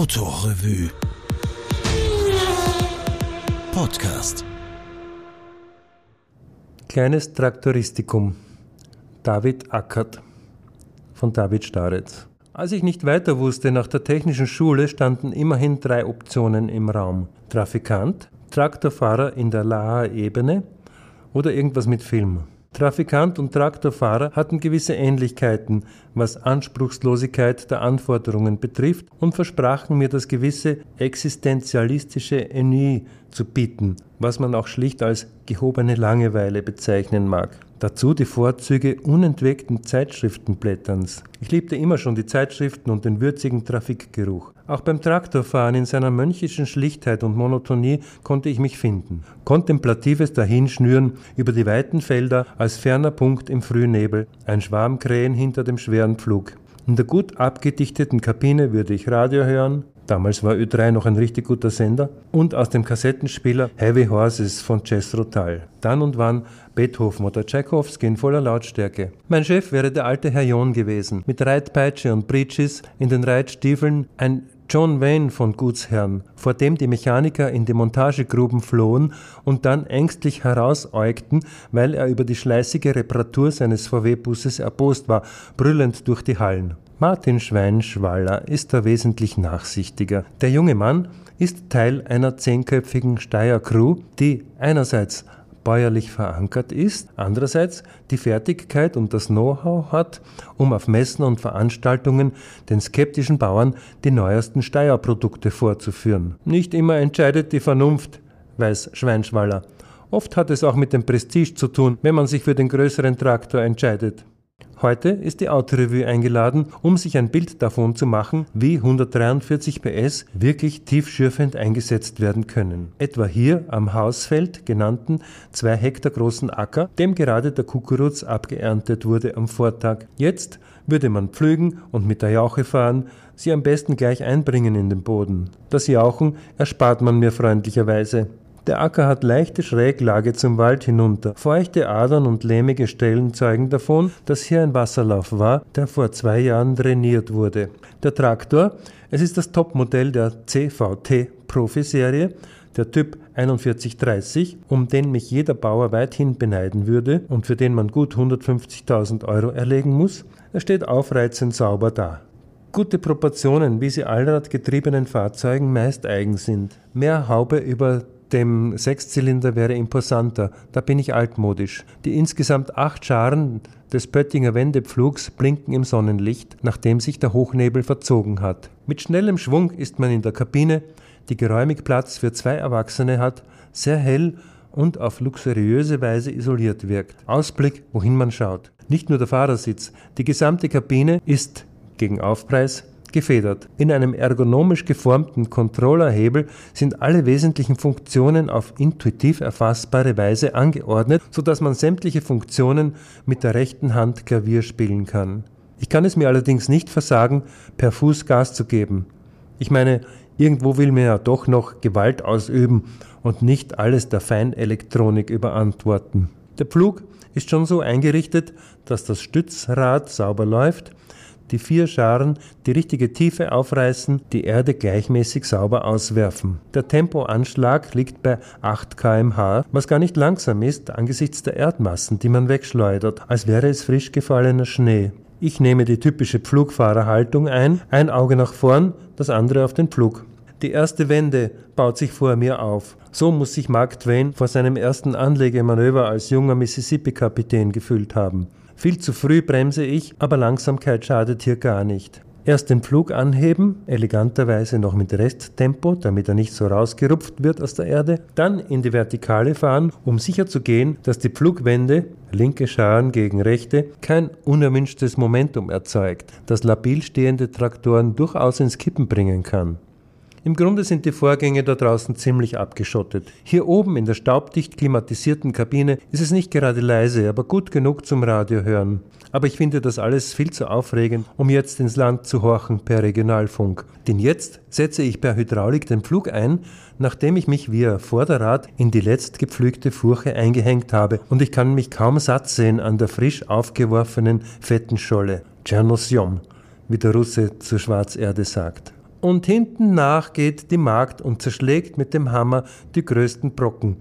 Autorevue Podcast Kleines Traktoristikum David Ackert von David Staretz Als ich nicht weiter wusste nach der technischen Schule, standen immerhin drei Optionen im Raum. Trafikant, Traktorfahrer in der Laher Ebene oder irgendwas mit Film. Trafikant und Traktorfahrer hatten gewisse Ähnlichkeiten, was Anspruchslosigkeit der Anforderungen betrifft und versprachen mir das gewisse existenzialistische Ennui zu bieten, was man auch schlicht als gehobene Langeweile bezeichnen mag. Dazu die Vorzüge unentwegten Zeitschriftenblätterns. Ich liebte immer schon die Zeitschriften und den würzigen Trafikgeruch. Auch beim Traktorfahren in seiner mönchischen Schlichtheit und Monotonie konnte ich mich finden. Kontemplatives Dahinschnüren über die weiten Felder als ferner Punkt im Frühnebel, ein Schwarm Krähen hinter dem schweren Pflug. In der gut abgedichteten Kabine würde ich Radio hören, Damals war Ö3 noch ein richtig guter Sender. Und aus dem Kassettenspieler Heavy Horses von Cesro Tal. Dann und wann Beethoven oder Tchaikovsky in voller Lautstärke. Mein Chef wäre der alte Herr John gewesen, mit Reitpeitsche und Breeches, in den Reitstiefeln ein John Wayne von Gutsherrn, vor dem die Mechaniker in die Montagegruben flohen und dann ängstlich herausäugten, weil er über die schleißige Reparatur seines VW-Busses erbost war, brüllend durch die Hallen. Martin Schweinschwaller ist da wesentlich nachsichtiger. Der junge Mann ist Teil einer zehnköpfigen Steyr-Crew, die einerseits bäuerlich verankert ist, andererseits die Fertigkeit und das Know-how hat, um auf Messen und Veranstaltungen den skeptischen Bauern die neuesten Steyr-Produkte vorzuführen. Nicht immer entscheidet die Vernunft, weiß Schweinschwaller. Oft hat es auch mit dem Prestige zu tun, wenn man sich für den größeren Traktor entscheidet. Heute ist die Autorevue eingeladen, um sich ein Bild davon zu machen, wie 143 PS wirklich tiefschürfend eingesetzt werden können. Etwa hier am Hausfeld genannten zwei Hektar großen Acker, dem gerade der Kukuruz abgeerntet wurde am Vortag. Jetzt würde man pflügen und mit der Jauche fahren, sie am besten gleich einbringen in den Boden. Das Jauchen erspart man mir freundlicherweise. Der Acker hat leichte Schräglage zum Wald hinunter. Feuchte Adern und lehmige Stellen zeugen davon, dass hier ein Wasserlauf war, der vor zwei Jahren drainiert wurde. Der Traktor, es ist das Topmodell der CVT Profi-Serie, der Typ 4130, um den mich jeder Bauer weithin beneiden würde und für den man gut 150.000 Euro erlegen muss. Er steht aufreizend sauber da. Gute Proportionen, wie sie allradgetriebenen Fahrzeugen meist eigen sind. Mehr Haube über dem Sechszylinder wäre imposanter, da bin ich altmodisch. Die insgesamt acht Scharen des Pöttinger Wendepflugs blinken im Sonnenlicht, nachdem sich der Hochnebel verzogen hat. Mit schnellem Schwung ist man in der Kabine, die geräumig Platz für zwei Erwachsene hat, sehr hell und auf luxuriöse Weise isoliert wirkt. Ausblick, wohin man schaut. Nicht nur der Fahrersitz, die gesamte Kabine ist gegen Aufpreis gefedert. In einem ergonomisch geformten Controllerhebel sind alle wesentlichen Funktionen auf intuitiv erfassbare Weise angeordnet, sodass man sämtliche Funktionen mit der rechten Hand Klavier spielen kann. Ich kann es mir allerdings nicht versagen, per Fuß Gas zu geben. Ich meine, irgendwo will man ja doch noch Gewalt ausüben und nicht alles der Feinelektronik überantworten. Der Pflug ist schon so eingerichtet, dass das Stützrad sauber läuft, die vier Scharen die richtige Tiefe aufreißen, die Erde gleichmäßig sauber auswerfen. Der Tempoanschlag liegt bei 8 kmh, was gar nicht langsam ist angesichts der Erdmassen, die man wegschleudert, als wäre es frisch gefallener Schnee. Ich nehme die typische Pflugfahrerhaltung ein, ein Auge nach vorn, das andere auf den Pflug. Die erste Wende baut sich vor mir auf. So muss sich Mark Twain vor seinem ersten Anlegemanöver als junger Mississippi-Kapitän gefühlt haben. Viel zu früh bremse ich, aber Langsamkeit schadet hier gar nicht. Erst den Flug anheben, eleganterweise noch mit Resttempo, damit er nicht so rausgerupft wird aus der Erde, dann in die Vertikale fahren, um sicher zu gehen, dass die Pflugwende, linke Scharen gegen rechte, kein unerwünschtes Momentum erzeugt, das labil stehende Traktoren durchaus ins Kippen bringen kann. Im Grunde sind die Vorgänge da draußen ziemlich abgeschottet. Hier oben in der staubdicht klimatisierten Kabine ist es nicht gerade leise, aber gut genug zum Radio hören. Aber ich finde das alles viel zu aufregend, um jetzt ins Land zu horchen per Regionalfunk. Denn jetzt setze ich per Hydraulik den Flug ein, nachdem ich mich via Vorderrad in die letzt gepflügte Furche eingehängt habe und ich kann mich kaum satt sehen an der frisch aufgeworfenen fetten Scholle. Tschernosjom, wie der Russe zur Schwarzerde sagt. Und hinten nach geht die Magd und zerschlägt mit dem Hammer die größten Brocken,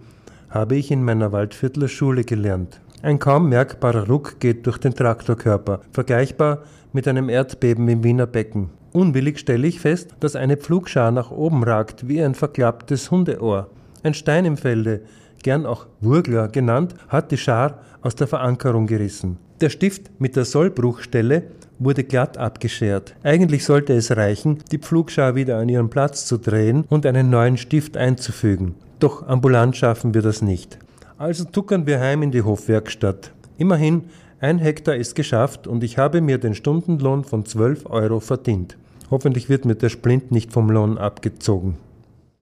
habe ich in meiner Waldviertler Schule gelernt. Ein kaum merkbarer Ruck geht durch den Traktorkörper, vergleichbar mit einem Erdbeben im Wiener Becken. Unwillig stelle ich fest, dass eine Pflugschar nach oben ragt wie ein verklapptes Hundeohr. Ein Stein im Felde, gern auch Wurgler genannt, hat die Schar aus der Verankerung gerissen. Der Stift mit der Sollbruchstelle wurde glatt abgeschert. Eigentlich sollte es reichen, die Pflugschar wieder an ihren Platz zu drehen und einen neuen Stift einzufügen. Doch ambulant schaffen wir das nicht. Also tuckern wir heim in die Hofwerkstatt. Immerhin, ein Hektar ist geschafft und ich habe mir den Stundenlohn von 12 Euro verdient. Hoffentlich wird mir der Splint nicht vom Lohn abgezogen.